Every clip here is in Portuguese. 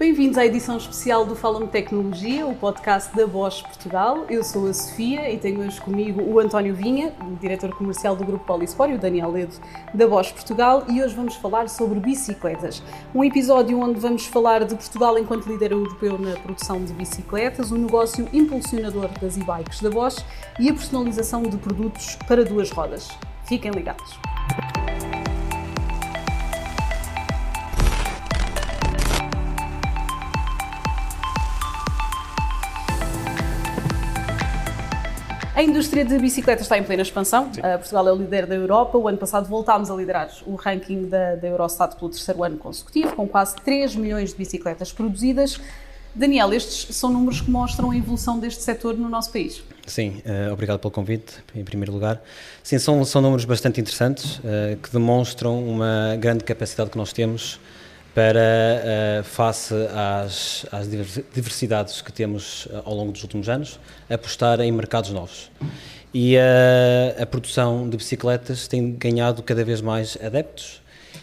Bem-vindos à edição especial do Fala-me Tecnologia, o podcast da Bosch Portugal. Eu sou a Sofia e tenho hoje comigo o António Vinha, diretor comercial do Grupo Polispor, e o Daniel Ledo, da Bosch Portugal, e hoje vamos falar sobre bicicletas. Um episódio onde vamos falar de Portugal enquanto líder europeu na produção de bicicletas, o negócio impulsionador das e-bikes da Bosch e a personalização de produtos para duas rodas. Fiquem ligados! A indústria de bicicletas está em plena expansão. Uh, Portugal é o líder da Europa. O ano passado voltámos a liderar o ranking da, da Eurostat pelo terceiro ano consecutivo, com quase 3 milhões de bicicletas produzidas. Daniel, estes são números que mostram a evolução deste setor no nosso país. Sim, uh, obrigado pelo convite, em primeiro lugar. Sim, são, são números bastante interessantes, uh, que demonstram uma grande capacidade que nós temos para, uh, face às, às, diversidades que temos uh, ao longo dos últimos anos, apostar em mercados novos. E uh, a produção de bicicletas tem ganhado cada vez mais adeptos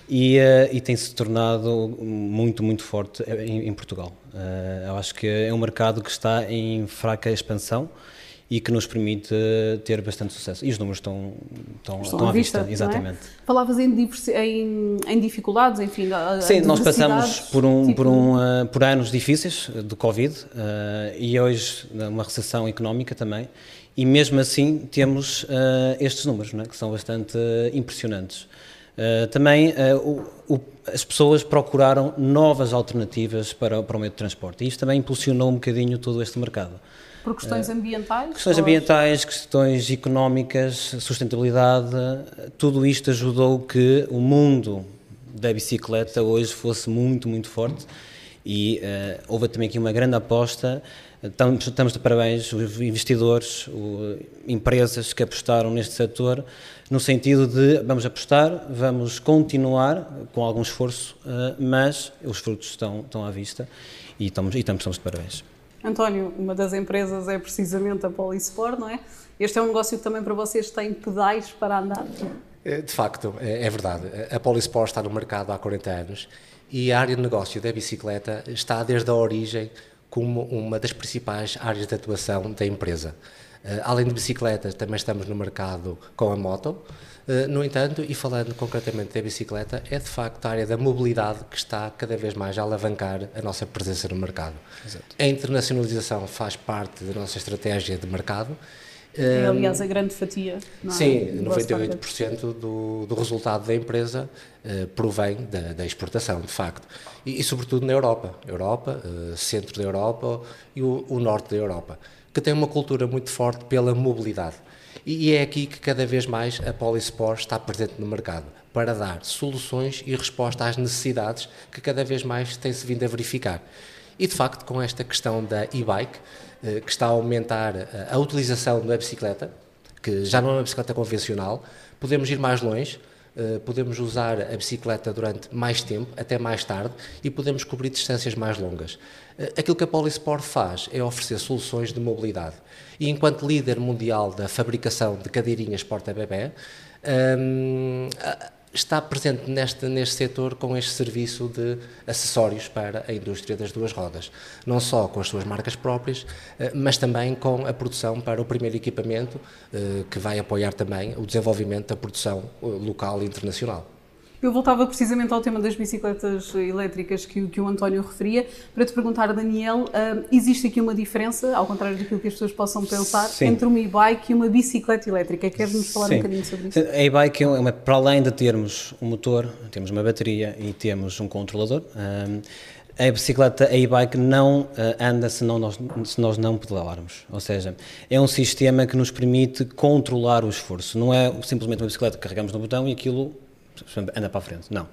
e, e tem se tornado muito, muito forte em, em Portugal. eu acho que é um mercado que está em fraca expansão e que nos permite ter bastante sucesso. E os números estão, estão, estão, estão à vista, vista é? exatamente. É? Falavas em, em, em, dificuldades, enfim. Sim, nós passamos por, um, tipo... por, um, uh, por anos difíceis de Covid uh, e hoje uma recessão económica também. E mesmo assim temos uh, estes números, é? que são bastante impressionantes. também o, o, as pessoas procuraram novas alternativas para, para o meio de transporte e isto também impulsionou um bocadinho todo este mercado. Por questões ambientais? Questões ambientais, questões económicas, sustentabilidade, tudo isto ajudou que o mundo da bicicleta hoje fosse muito, muito forte e uh, houve também aqui uma grande aposta. Estamos, estamos de parabéns os investidores, o, empresas que apostaram neste setor, no sentido de vamos apostar, vamos continuar com algum esforço, uh, mas os frutos estão, estão à vista e estamos, e estamos, estamos de parabéns. António, uma das empresas é precisamente a Polisport, não é? Este é um negócio também para vocês tem pedais para andar. É, de facto, é, é verdade. A Polisport está no mercado há 40 anos e a área de negócio da bicicleta está desde a origem como uma das principais áreas de atuação da empresa. Eh, além de bicicletas, também estamos no mercado com a moto. Eh, no entanto, e falando concretamente da bicicleta, é de facto a área da mobilidade que está cada vez mais a alavancar a nossa presença no mercado. Exato. A internacionalização faz parte da nossa estratégia de mercado. É, aliás, a grande fatia. Não é? Sim, 98% do, do resultado da empresa uh, provém da, da, exportação, de facto. E, e, sobretudo na Europa. Europa, uh, centro da Europa e o, o norte da Europa, que tem uma cultura muito forte pela mobilidade. E é aqui que cada vez mais a Polisport está presente no mercado, para dar soluções e resposta às necessidades que cada vez mais tem-se vindo a verificar. E de facto, com esta questão da e-bike, eh, que está a aumentar eh, a utilização da bicicleta, que já não é uma bicicleta convencional, podemos ir mais longe, podemos usar a bicicleta durante mais tempo, até mais tarde, e podemos cobrir distâncias mais longas. Aquilo que a Polisport faz é oferecer soluções de mobilidade. E enquanto líder mundial da fabricação de cadeirinhas porta-bebé, um, está presente neste, neste setor com este serviço de acessórios para a indústria das duas rodas. Não só com as suas marcas próprias, eh, mas também com a produção para o primeiro equipamento, eh, que vai apoiar também o desenvolvimento da produção eh, local e internacional. Eu voltava precisamente ao tema das bicicletas elétricas que, que o António referia, para te perguntar, Daniel, uh, existe aqui uma diferença, ao contrário daquilo que as pessoas possam pensar, Sim. entre uma e-bike e uma bicicleta elétrica? Queres-nos falar Sim. um bocadinho sobre isso? A e-bike, é uma, para além de termos um motor, temos uma bateria e temos um controlador, um, a bicicleta, a e-bike não uh, anda se, não nós, se nós não pedalarmos. Ou seja, é um sistema que nos permite controlar o esforço. Não é simplesmente uma bicicleta que carregamos no botão e aquilo anda para a frente. Não.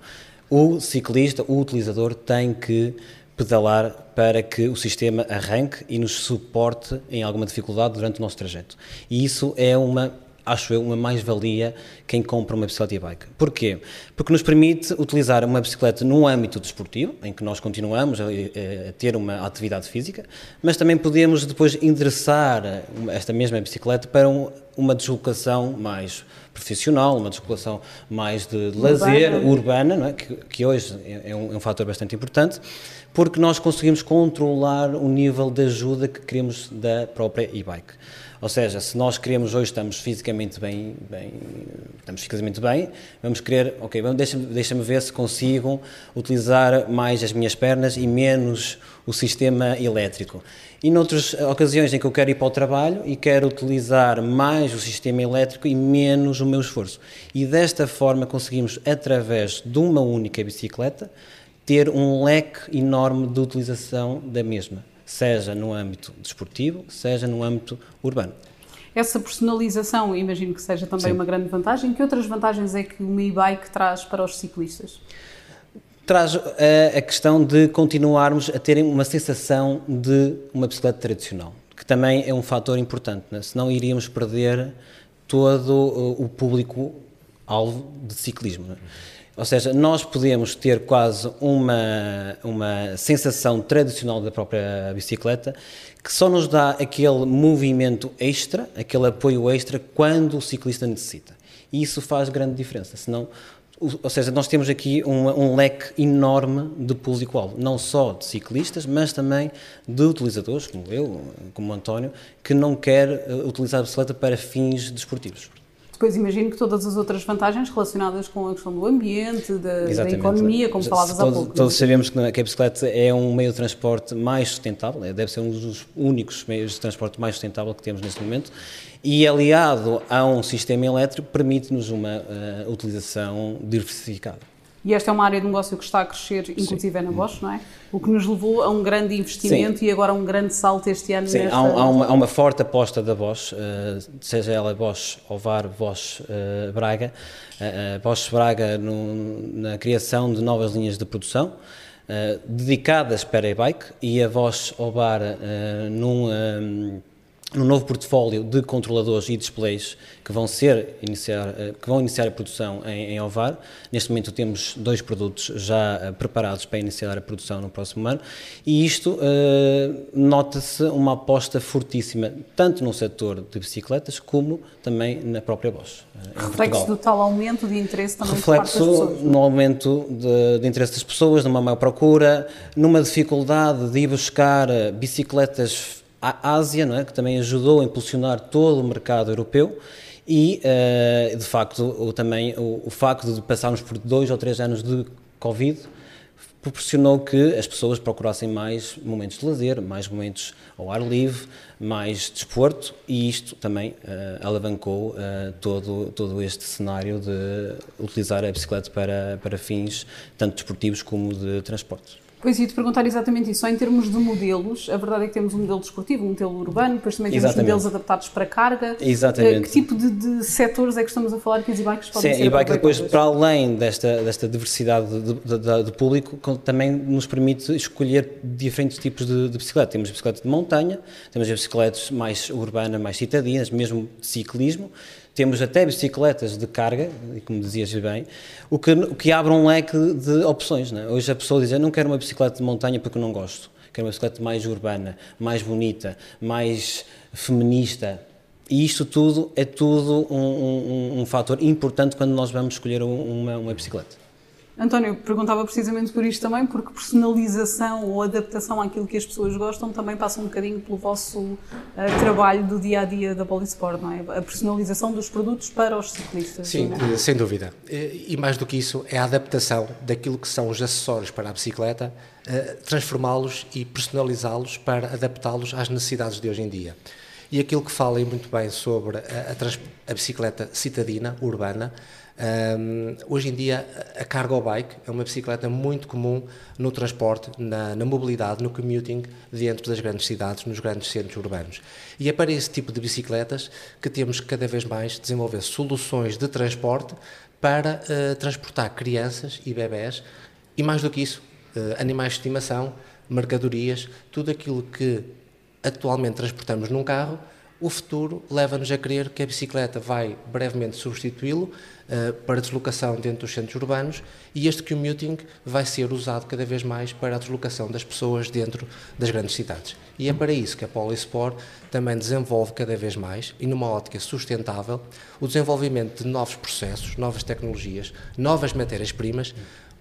O ciclista, o utilizador, tem que pedalar para que o sistema arranque e nos suporte em alguma dificuldade durante o nosso trajeto. E isso é uma, acho eu, uma mais-valia quem compra uma bicicleta e-bike. Porquê? Porque nos permite utilizar uma bicicleta num âmbito desportivo, em que nós continuamos a, a ter uma atividade física, mas também podemos depois endereçar esta mesma bicicleta para um uma deslocação mais profissional, uma deslocação mais de lazer, urbana, urbana é? que, que, hoje é, é um, é um fator bastante importante, porque nós conseguimos controlar o nível de ajuda que queremos da própria e-bike. Ou seja, se nós queremos hoje estamos fisicamente bem, bem estamos fisicamente bem, vamos querer, ok, deixa-me deixa ver se consigo utilizar mais as minhas pernas e menos o sistema elétrico. E noutras ocasiões em que eu quero ir para o trabalho e quero utilizar mais o sistema elétrico e menos o meu esforço. E desta forma conseguimos, através de uma única bicicleta, ter um leque enorme de utilização da mesma seja no âmbito desportivo, seja no âmbito urbano. Essa personalização, imagino que seja também Sim. uma grande vantagem. Que outras vantagens é que o e-bike traz para os ciclistas? Traz a, eh, a questão de continuarmos a terem uma sensação de uma bicicleta tradicional, que também é um fator importante, né? senão iríamos perder todo o público-alvo de ciclismo. Né? Ou seja, nós podemos ter quase uma, uma sensação tradicional da própria bicicleta que só nos dá aquele movimento extra, aquele apoio extra quando o ciclista necessita. E isso faz grande diferença. Senão, ou seja, nós temos aqui um, um leque enorme de público-alvo, não só de ciclistas, mas também de utilizadores, como eu, como o António, que não quer eh, utilizar a bicicleta para fins desportivos. Depois imagino que todas as outras vantagens relacionadas com a questão do ambiente, da, da economia, como falavas há pouco. Todos sabemos que a bicicleta é um meio de transporte mais sustentável, é, deve ser um dos únicos meios de transporte mais sustentável que temos neste momento, e aliado a um sistema elétrico permite-nos uma uh, utilização diversificada. E esta é uma área de negócio que está a crescer, inclusive é na Bosch, não é? O que nos levou a um grande investimento Sim. e agora a um grande salto este ano. Sim, nesta... há, há, uma, há, uma, forte aposta da Bosch, uh, seja ela Bosch Ovar, Bosch uh, Braga, uh, Bosch Braga no, na criação de novas linhas de produção. dedicadas para e-bike e a Bosch Ovar num no novo portfólio de controladores e displays que vão ser iniciar, eh, que vão iniciar a produção em, em Ovar. Neste momento temos dois produtos já eh, preparados para iniciar a produção no próximo ano e isto uh, nota-se uma aposta fortíssima tanto no setor de bicicletas como também na própria Bosch. Reflexo do tal aumento de interesse também Reflexo das pessoas, no aumento de, de interesse das pessoas, numa maior procura, numa dificuldade de ir buscar bicicletas à Ásia, não é? que também ajudou a impulsionar todo o mercado europeu e, uh, de facto, o, também o, o, facto de passarmos por dois ou três anos de Covid proporcionou que as pessoas procurassem mais momentos de lazer, mais momentos ao ar livre, mais desporto e isto também uh, alavancou uh, todo, todo este cenário de utilizar a bicicleta para, para fins tanto desportivos como de transporte. Pois ia te perguntar exatamente isso. Só em termos de modelos, a verdade é que temos um modelo desportivo, um modelo urbano, depois também temos exatamente. modelos adaptados para carga. Exatamente. Que tipo de, de setores é que estamos a falar que as e-bikes podem Sim, ser e-bike depois, para além desta, desta diversidade de, de, de, público, também nos permite escolher diferentes tipos de, de bicicleta. Temos bicicletas de montanha, temos bicicletas mais urbanas, mais citadinas, mesmo ciclismo, temos até bicicletas de carga, como dizias bem, o que, o que abre um leque de opções. É? Hoje a pessoa diz, eu não quero uma bicicleta de montanha porque não gosto, quero uma bicicleta mais urbana, mais bonita, mais feminista. E isto tudo é tudo um, um, um fator importante quando nós vamos escolher uma, uma bicicleta. António, perguntava precisamente por isto também, porque personalização ou adaptação àquilo que as pessoas gostam também passa um bocadinho pelo vosso uh, trabalho do dia a dia da Polisport, não é? A personalização dos produtos para os ciclistas. Sim, é? sem dúvida. E mais do que isso, é a adaptação daquilo que são os acessórios para a bicicleta, uh, transformá-los e personalizá-los para adaptá-los às necessidades de hoje em dia. E aquilo que falem muito bem sobre a, a, a bicicleta citadina, urbana, um, hoje em dia, a cargo bike é uma bicicleta muito comum no transporte, na, na, mobilidade, no commuting dentro das grandes cidades, nos grandes centros urbanos. E é para esse tipo de bicicletas que temos que cada vez mais desenvolver soluções de transporte para uh, transportar crianças e bebés e, mais do que isso, uh, animais de estimação, mercadorias, tudo aquilo que atualmente transportamos num carro o futuro leva-nos a crer que a bicicleta vai brevemente substituí-lo uh, para deslocação dentro dos centros urbanos e este commuting vai ser usado cada vez mais para a deslocação das pessoas dentro das grandes cidades. E é para isso que a Polisport também desenvolve cada vez mais, e numa ótica sustentável, o desenvolvimento de novos processos, novas tecnologias, novas matérias-primas,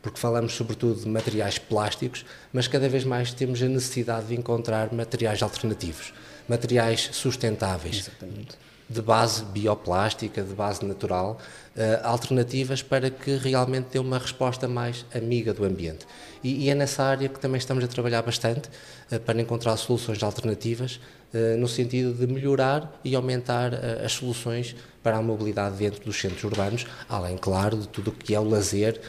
porque falamos sobretudo de materiais plásticos, mas cada vez mais temos a necessidade de encontrar materiais alternativos materiais sustentáveis. Exatamente. De base bioplástica, de base natural, uh, alternativas para que realmente dê uma resposta mais amiga do ambiente. E, é nessa área que também estamos a trabalhar bastante uh, para encontrar soluções alternativas, uh, no sentido de melhorar e aumentar as soluções para a mobilidade dentro dos centros urbanos, além, claro, de tudo o que é o lazer,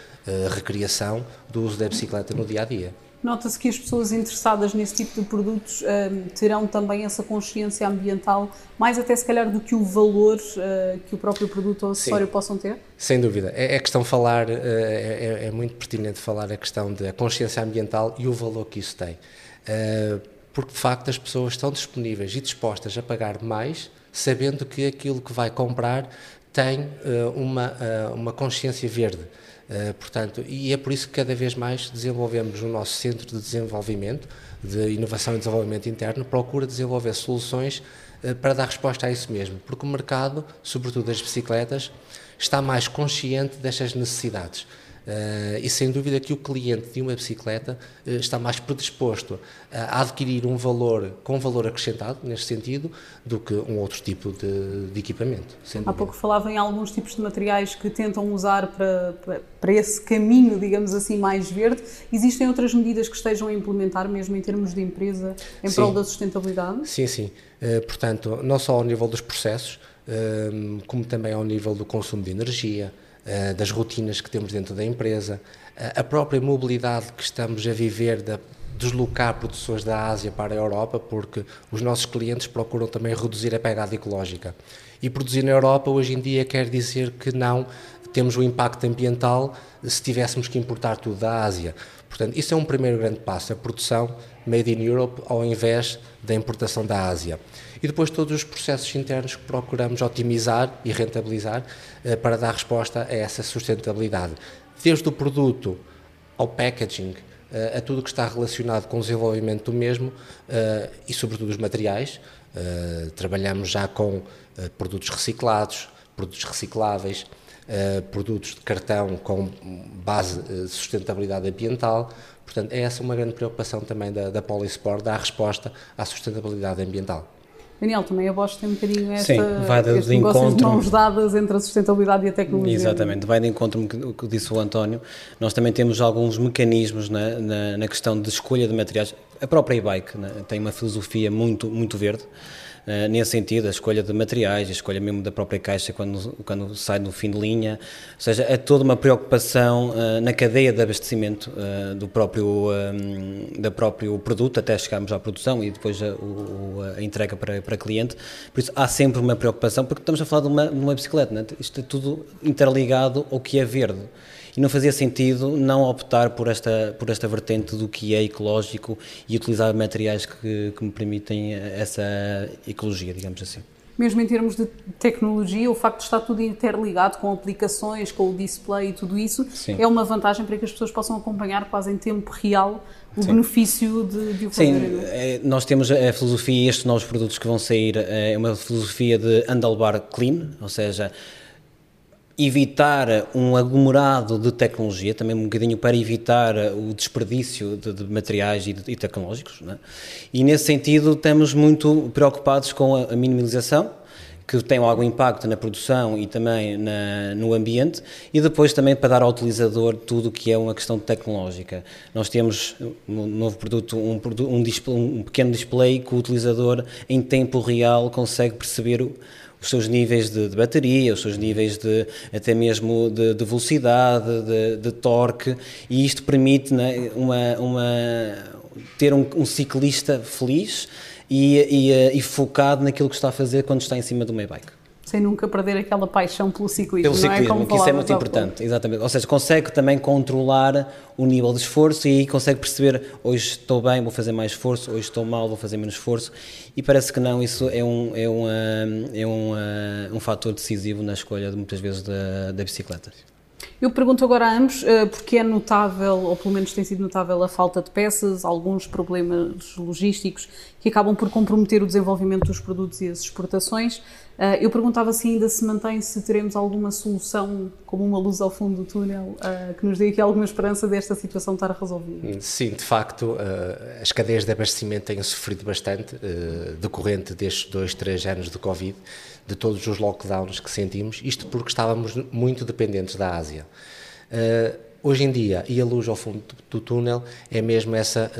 recreação do uso da bicicleta no dia a dia. Nota-se que as pessoas interessadas nesse tipo de produtos um, terão também essa consciência ambiental, mais até se calhar do que o valor uh, que o próprio produto ou acessório Sim, possam ter? Sem dúvida. É, é questão falar, uh, é, é, muito pertinente falar a questão da consciência ambiental e o valor que isso tem. Uh, porque de facto as pessoas estão disponíveis e dispostas a pagar mais, sabendo que aquilo que vai comprar tem uma, uma consciência verde. Uh, portanto, e é por isso que cada vez mais desenvolvemos o nosso centro de desenvolvimento, de inovação e desenvolvimento interno, procura desenvolver soluções uh, para dar resposta a isso mesmo, porque o mercado, sobretudo das bicicletas, está mais consciente destas necessidades. Uh, e sem dúvida que o cliente de uma bicicleta uh, está mais predisposto a adquirir um valor com valor acrescentado, neste sentido, do que um outro tipo de, de equipamento. Há pouco falava em alguns tipos de materiais que tentam usar para, para, para, esse caminho, digamos assim, mais verde. Existem outras medidas que estejam a implementar, mesmo em termos de empresa, em sim. prol da sustentabilidade? Sim, sim. Uh, portanto, não só ao nível dos processos, como também ao nível do consumo de energia, das rotinas que temos dentro da empresa, eh, a própria mobilidade que estamos a viver de deslocar produções da Ásia para a Europa, porque os nossos clientes procuram também reduzir a pegada ecológica. E produzir na Europa hoje em dia quer dizer que não temos o impacto ambiental se tivéssemos que importar tudo da Ásia. Portanto, isso é um primeiro grande passo, a produção made in Europe ao invés da importação da Ásia e depois todos os processos internos que procuramos otimizar e rentabilizar eh, para dar resposta a essa sustentabilidade. Desde o produto ao packaging, eh, a tudo que está relacionado com o desenvolvimento do mesmo eh, e, sobretudo, os materiais. Trabalhamos já com produtos reciclados, produtos recicláveis, produtos de cartão com base de sustentabilidade ambiental. Portanto, é essa uma grande preocupação também da, da Polisport, dar resposta à sustentabilidade ambiental. Daniel, também a Bosch tem um bocadinho esta, Sim, vai de, este de encontro, de mãos dadas entre a sustentabilidade e a tecnologia. Exatamente, vai de encontro o que disse o António. Nós também temos alguns mecanismos na, na, na questão de escolha de materiais. A própria e-bike né, tem uma filosofia muito, muito verde. Uh, nesse sentido, a escolha de materiais, a escolha mesmo da própria caixa quando, quando sai no fim de linha, ou seja, é toda uma preocupação uh, na cadeia de abastecimento uh, do próprio, um, da próprio produto até chegarmos à produção e depois a, o, a entrega para, para cliente. Por isso há sempre uma preocupação, porque estamos a falar de uma, de uma bicicleta, né? isto é tudo interligado ao que é verde e não fazia sentido não optar por esta, por esta vertente do que é ecológico e utilizar materiais que, que me permitem essa ecologia, digamos assim. Mesmo em termos de tecnologia, o facto de estar tudo interligado com aplicações, com o display e tudo isso, Sim. é uma vantagem para que as pessoas possam acompanhar quase em tempo real o Sim. benefício de, de o fazer. Sim, é, nós temos a filosofia estes novos produtos que vão sair é uma filosofia de handlebar clean, ou seja, evitar um aglomerado de tecnologia, também um bocadinho para evitar o desperdício de, de materiais e, de, e tecnológicos. É? E nesse sentido estamos muito preocupados com a, a minimalização, que tem algum impacto na produção e também na, no ambiente, e depois também para dar ao utilizador tudo o que é uma questão tecnológica. Nós temos no novo produto um, um, display, um pequeno display que o utilizador em tempo real consegue perceber os seus níveis de, de, bateria, os seus níveis de até mesmo de, de velocidade, de, de, torque, e isto permite né, uma, uma, ter um, um ciclista feliz e, e, e, focado naquilo que está a fazer quando está em cima de uma e-bike. Sem nunca perder aquela paixão pelo ciclismo, pelo ciclismo, não é? Que isso é muito importante, exatamente. Ou seja, consegue também controlar o nível de esforço e aí consegue perceber hoje estou bem, vou fazer mais esforço, hoje estou mal, vou fazer menos esforço e parece que não, isso é um, é um, é um, um fator decisivo na escolha de, muitas vezes da, da bicicleta. Eu pergunto agora a ambos, eh, porque é notável, ou pelo menos tem sido notável, a falta de peças, alguns problemas logísticos que acabam por comprometer o desenvolvimento dos produtos e as exportações. Uh, eu perguntava se ainda se mantém, se teremos alguma solução, como uma luz ao fundo do túnel, uh, que nos dê aqui alguma esperança desta situação estar resolvida. Sim, de facto, uh, as cadeias de abastecimento têm sofrido bastante, decorrente destes dois, três anos de Covid, de todos os lockdowns que sentimos, isto porque estávamos muito dependentes da Ásia. hoje em dia, e a luz ao fundo do túnel, é mesmo essa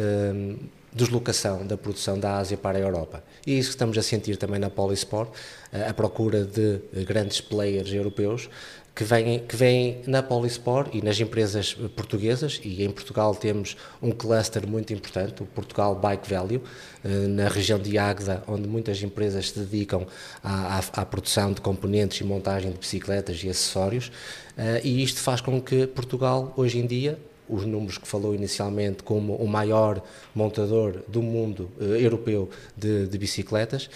deslocação da produção da Ásia para a Europa. E é isso estamos a sentir também na Polisport, a procura de grandes players europeus que vêm, que vêm na Polisport e nas empresas portuguesas, e em Portugal temos um cluster muito importante, o Portugal Bike Value, eh, na região de Águeda, onde muitas empresas se dedicam à, à, à produção de componentes e montagem de bicicletas e acessórios, eh, e isto faz com que Portugal, hoje em dia, os números que falou inicialmente como o maior montador do mundo uh, europeu de, de bicicletas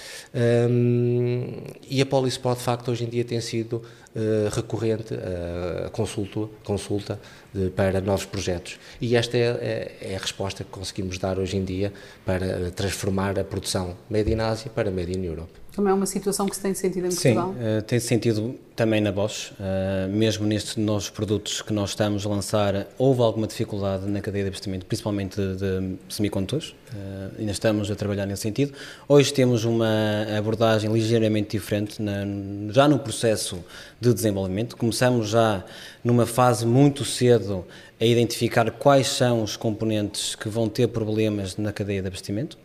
um, e a Polisport de facto hoje em dia tem sido uh, recorrente uh, a consulta, consulta de, para novos projetos e esta é, é, é, a resposta que conseguimos dar hoje em dia para transformar a produção Made in Ásia para Made in Europe. Também é uma situação que se tem sentido em Portugal? Sim, uh, tem sentido também na Bosch. Uh, mesmo nestes novos produtos que nós estamos a lançar, houve alguma dificuldade na cadeia de investimento, principalmente de, de semicondutores. Uh, ainda estamos a trabalhar nesse sentido. Hoje temos uma abordagem ligeiramente diferente na, já no processo de desenvolvimento. Começamos já numa fase muito cedo a identificar quais são os componentes que vão ter problemas na cadeia de abastecimento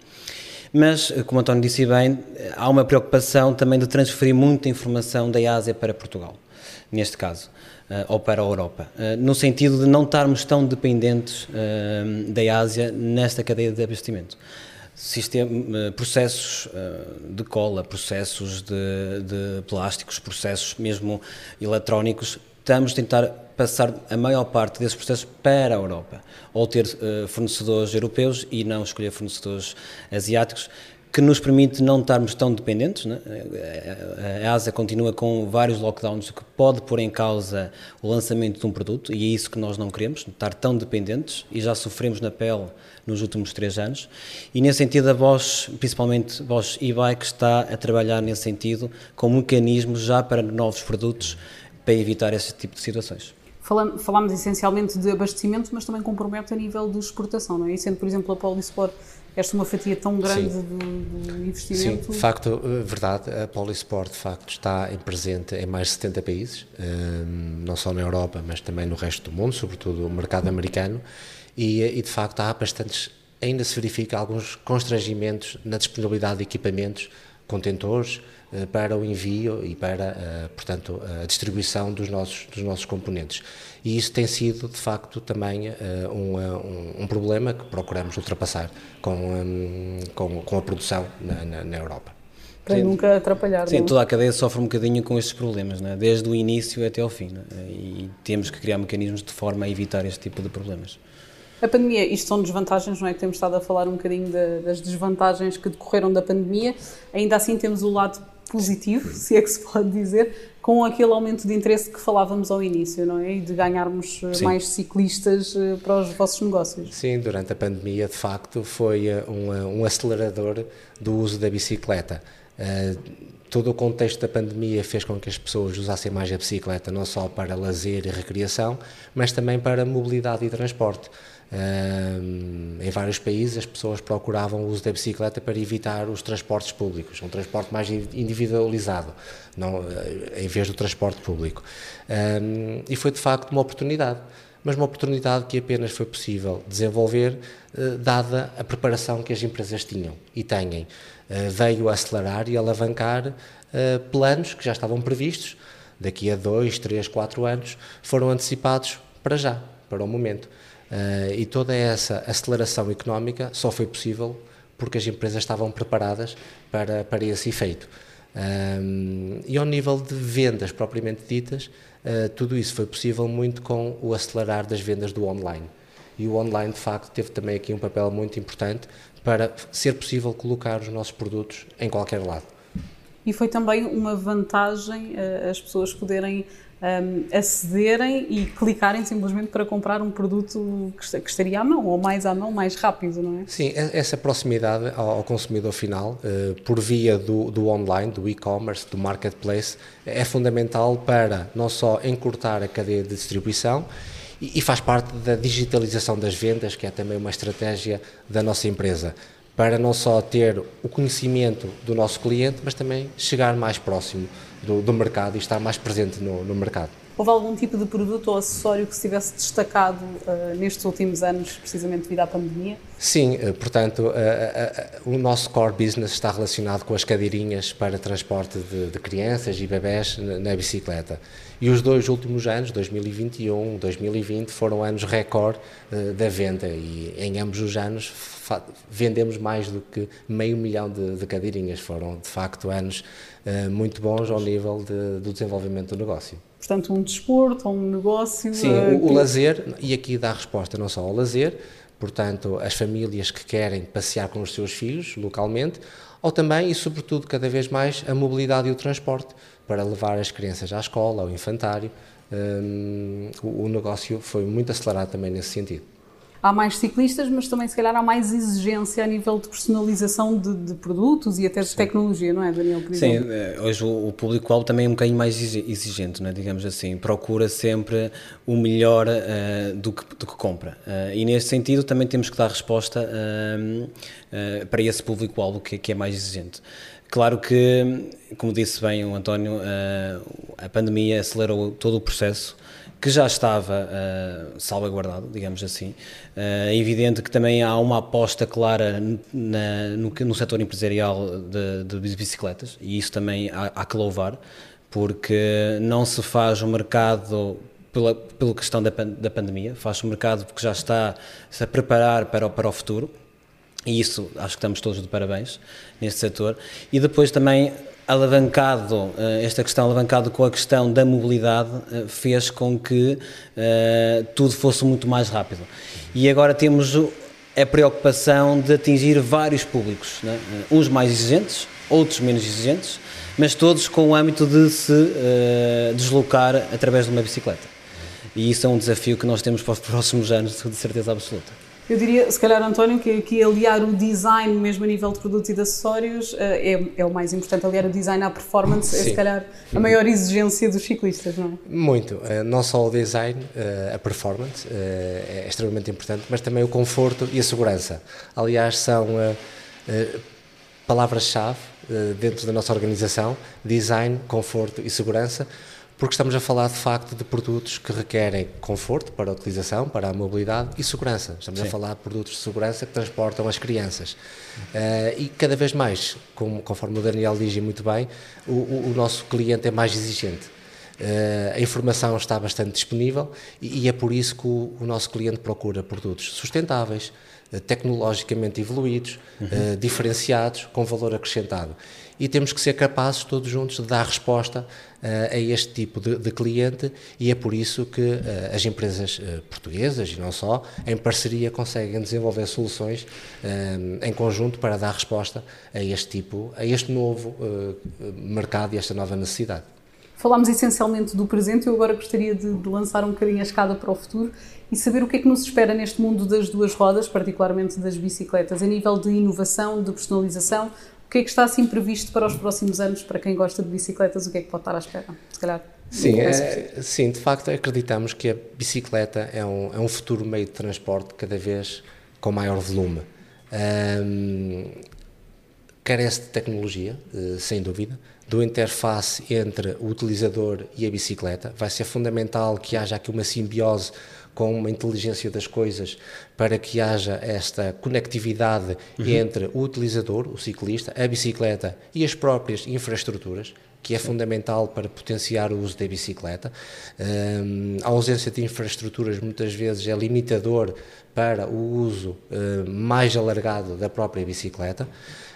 mas, como António disse bem, há uma preocupação também de transferir muita informação da Ásia para Portugal, neste caso, uh, ou para a Europa, uh, no sentido de não estarmos tão dependentes uh, da Ásia nesta cadeia de abastecimento. Sistema, processos de cola, processos de, de plásticos, processos mesmo eletrónicos, estamos a tentar passar a maior parte desses processos para a Europa, ou ter uh, fornecedores europeus e não escolher fornecedores asiáticos, que nos permite não estarmos tão dependentes. Né? A ASA continua com vários lockdowns que pode pôr em causa o lançamento de um produto e é isso que nós não queremos, estar tão dependentes e já sofremos na pele nos últimos três anos. E nesse sentido a Bosch, principalmente Bosch e-Bike, está a trabalhar nesse sentido com mecanismos já para novos produtos para evitar esse tipo de situações. Falamos, falámos essencialmente de abastecimento, mas também compromete a nível de exportação, não é? E sendo, por exemplo, a Polisport esta uma fatia tão grande de, de, investimento. Sim, de facto, eh, verdade, a Polisport de facto está em presente em mais de 70 países, eh, não só na Europa, mas também no resto do mundo, sobretudo o mercado americano, e, e de facto há bastantes, ainda se verifica alguns constrangimentos na disponibilidade de equipamentos, contentores, eh, para o envio e para, eh, portanto, a distribuição dos nossos, dos nossos componentes. E isso tem sido, de facto, também eh, um, um, um problema que procuramos ultrapassar com, com, com a produção na, na, na Europa. Para sim, nunca atrapalhar. Sim, não? É? toda a cadeia sofre um bocadinho com estes problemas, é? desde o início até ao fim. É? E temos que criar mecanismos de forma a evitar este tipo de problemas. A pandemia, isto são desvantagens, não é? Que temos estado a falar um bocadinho de, das desvantagens que decorreram da pandemia. Ainda assim, temos o lado positivo, se é que se pode dizer, com aquele aumento de interesse que falávamos ao início, não é? E de ganharmos eh, Sim. mais ciclistas eh, para os vossos negócios. Sim, durante a pandemia, de facto, foi eh, um, um acelerador do uso da bicicleta. Uh, todo o contexto da pandemia fez com que as pessoas usassem mais a bicicleta, não só para lazer e recreação, mas também para mobilidade e transporte em vários países as pessoas procuravam o uso da bicicleta para evitar os transportes públicos, um transporte mais individualizado, não, eh, em vez do transporte público. e foi de facto uma oportunidade, mas uma oportunidade que apenas foi possível desenvolver eh, dada a preparação que as empresas tinham e têm. Eh, veio acelerar e alavancar planos que já estavam previstos, daqui a dois, três, quatro anos, foram antecipados para já, para o momento. Uh, e toda essa aceleração económica só foi possível porque as empresas estavam preparadas para, para esse efeito. Um, e ao nível de vendas propriamente ditas, uh, tudo isso foi possível muito com o acelerar das vendas do online. E o online, de facto, teve também aqui um papel muito importante para ser possível colocar os nossos produtos em qualquer lado. E foi também uma vantagem uh, as pessoas poderem um, acederem e clicarem simplesmente para comprar um produto que, estaria à mão, ou mais à mão, mais rápido, não é? Sim, essa proximidade ao, consumidor final, uh, por via do, do online, do e-commerce, do marketplace, é fundamental para não só encurtar a cadeia de distribuição, e, faz parte da digitalização das vendas, que é também uma estratégia da nossa empresa para não só ter o conhecimento do nosso cliente, mas também chegar mais próximo do, do mercado e estar mais presente no, no, mercado. Houve algum tipo de produto ou acessório que se tivesse destacado uh, nestes últimos anos, precisamente devido à pandemia? Sim, uh, portanto, uh, o nosso core business está relacionado com as cadeirinhas para transporte de, de crianças e bebés na, na bicicleta. E os dois últimos anos, 2021, 2020, foram anos recorde da venda e em ambos os anos vendemos mais do que meio milhão de, de cadeirinhas. Foram, de facto, anos uh, muito bons ao nível de, do desenvolvimento do negócio. Portanto, um desporto, um negócio... Sim, uh, o, o lazer, e aqui dá resposta não só ao lazer, portanto, as famílias que querem passear com os seus filhos localmente, ou também e sobretudo cada vez mais a mobilidade e o transporte para levar as crianças à escola, ao infantário. Um, o, o negócio foi muito acelerado também nesse sentido há mais ciclistas, mas também se calhar há mais exigência a nível de personalização de, de produtos e até de Sim. tecnologia, não é, Daniel? Sim, eh, hoje o, público-alvo também é um bocadinho mais exigente, não é? digamos assim, procura sempre o melhor uh, do, que, do que compra. Uh, e nesse sentido também temos que dar resposta uh, para esse público-alvo que, que é mais exigente. Claro que, como disse bem o António, a pandemia acelerou todo o processo que já estava uh, salvaguardado, digamos assim. Uh, é evidente que também há uma aposta clara na, no, no setor empresarial de, de, bicicletas e isso também há, há, que louvar, porque não se faz o mercado pela, pela questão da, da pandemia, faz o mercado porque já está -se a preparar para, para o futuro e isso acho que estamos todos de parabéns neste setor. E depois também alavancado, eh, esta questão alavancado com a questão da mobilidade, eh, fez com que uh, tudo fosse muito mais rápido. E agora temos a preocupação de atingir vários públicos, né? uns mais exigentes, outros menos exigentes, mas todos com o âmbito de se uh, deslocar através de uma bicicleta. E isso é um desafio que nós temos para os próximos anos, de certeza absoluta. Eu diria, se calhar, António, que, que aliar o design, mesmo a nível de produtos e de acessórios, eh, é, é o mais importante. Aliar o design à performance é, se calhar, a maior exigência dos ciclistas, não é? Muito. Eh, não só o design, eh, a performance é extremamente importante, mas também o conforto e a segurança. Aliás, são palavras-chave dentro da nossa organização: design, conforto e segurança porque estamos a falar de facto de produtos que requerem conforto para a utilização, para a mobilidade e segurança. Estamos Sim. a falar de produtos de segurança que transportam as crianças. Uh, e cada vez mais, como, conforme o Daniel diz muito bem, o, o, o nosso cliente é mais exigente. Uh, a informação está bastante disponível e, e é por isso que o, o, nosso cliente procura produtos sustentáveis, uh, tecnologicamente evoluídos, uhum. diferenciados, com valor acrescentado e temos que ser capazes todos juntos de dar resposta uh, a este tipo de, de, cliente e é por isso que uh, as empresas uh, portuguesas e não só, em parceria conseguem desenvolver soluções em conjunto para dar resposta a este tipo, a este novo mercado e esta nova necessidade. Falámos essencialmente do presente, eu agora gostaria de, de lançar um bocadinho a escada para o futuro e saber o que é que nos espera neste mundo das duas rodas, particularmente das bicicletas, a nível de inovação, de personalização, que é que está assim previsto para os próximos anos, para quem gosta de bicicletas, o que é que pode estar à espera? Se calhar. Sim, é, sim, de facto acreditamos que a bicicleta é um, é um futuro meio de transporte cada vez com maior volume. Um, carece de tecnologia, eh, sem dúvida, do interface entre o utilizador e a bicicleta. Vai ser fundamental que haja aqui uma simbiose com uma inteligência das coisas para que haja esta conectividade uhum. entre o utilizador, o ciclista, a bicicleta e as próprias infraestruturas que é fundamental para potenciar o uso da bicicleta. Um, a ausência de infraestruturas muitas vezes é limitador para o uso uh, mais alargado da própria bicicleta.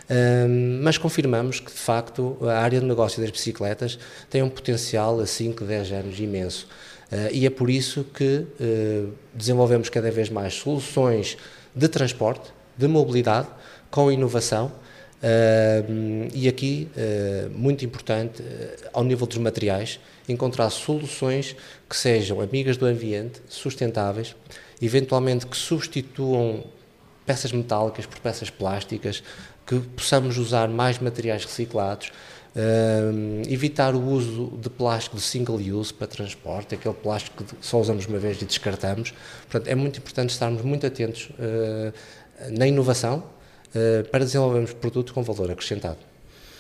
Um, mas confirmamos que, de facto, a área de negócio das bicicletas tem um potencial a 5, 10 anos imenso. Uh, e é por isso que uh, desenvolvemos cada vez mais soluções de transporte, de mobilidade, com inovação, Uh, e aqui, uh, muito importante, uh, ao nível dos materiais, encontrar soluções que sejam amigas do ambiente, sustentáveis, eventualmente que substituam peças metálicas por peças plásticas, que possamos usar mais materiais reciclados, evitar o uso de plástico de single use para transporte, aquele plástico que só usamos uma vez e descartamos. Portanto, é muito importante estarmos muito atentos na inovação, eh, para desenvolvermos produtos com valor acrescentado.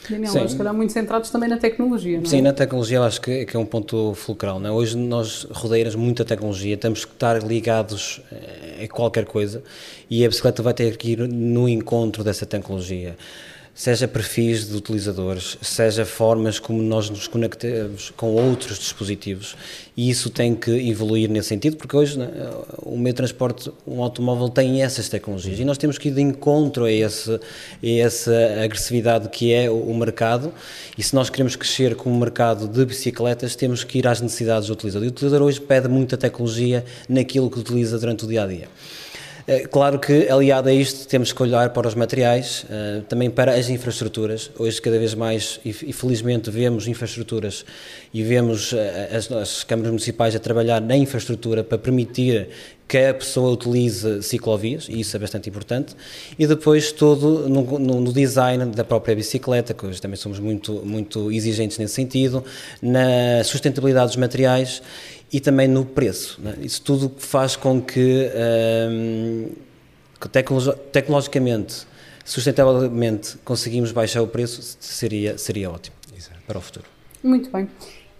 Daniel, Sim. se calhar muito centrados também na tecnologia, não é? Sim, na tecnologia eu acho que, que é um ponto fulcral. Não é? Hoje nós rodeiras muita tecnologia, temos que estar ligados eh, a qualquer coisa e a bicicleta vai ter que ir no encontro dessa tecnologia seja perfis de utilizadores, seja formas como nós nos conectamos com outros dispositivos e isso tem que evoluir nesse sentido, porque hoje né, o meio de transporte, um automóvel tem essas tecnologias e nós temos que ir de encontro a, esse, a essa agressividade que é o, mercado e se nós queremos crescer com o mercado de bicicletas temos que ir às necessidades do utilizador e o utilizador hoje pede muita tecnologia naquilo que utiliza durante o dia a dia claro que, aliado a isto, temos que olhar para os materiais, eh, também para as infraestruturas. Hoje, cada vez mais, e felizmente, vemos infraestruturas e vemos eh, as, as câmaras municipais a trabalhar na infraestrutura para permitir que a pessoa utilize ciclovias, e isso é bastante importante, e depois todo no, no, no, design da própria bicicleta, que hoje também somos muito, muito exigentes nesse sentido, na sustentabilidade dos materiais e também no preço. Né? Isso tudo faz com que, um, tecnologi tecnologicamente, sustentavelmente, conseguimos baixar o preço, seria, seria ótimo Exato. para o futuro. Muito bem.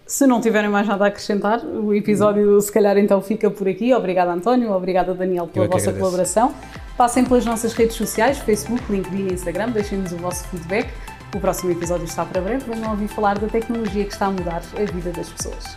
Se não tiverem mais nada a acrescentar, o episódio se calhar então fica por aqui. Obrigada António, obrigada Daniel pela vossa agradeço. colaboração. Passem pelas nossas redes sociais, Facebook, LinkedIn e Instagram, deixem-nos o vosso feedback. O próximo episódio está para breve, venham ouvir falar da tecnologia que está a mudar a vida das pessoas.